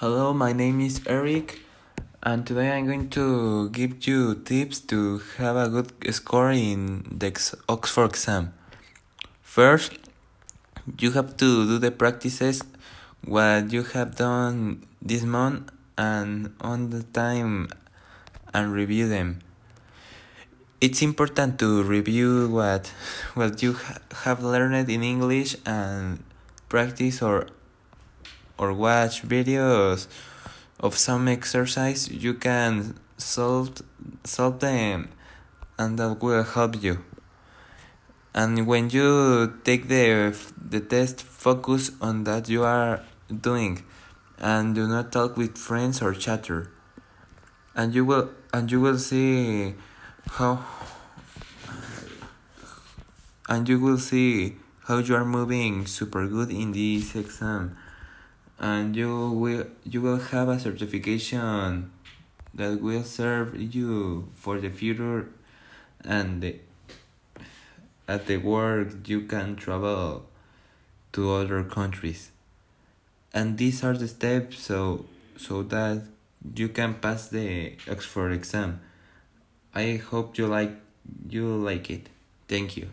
Hello, my name is Eric, and today I'm going to give you tips to have a good score in the Oxford exam. First, you have to do the practices what you have done this month and on the time and review them. It's important to review what what you ha have learned in English and practice or or watch videos of some exercise you can solve solve them and that will help you. And when you take the the test focus on that you are doing and do not talk with friends or chatter. And you will and you will see how and you will see how you are moving super good in this exam and you will you will have a certification that will serve you for the future and the, at the work you can travel to other countries. And these are the steps so so that you can pass the Oxford exam. I hope you like you like it. Thank you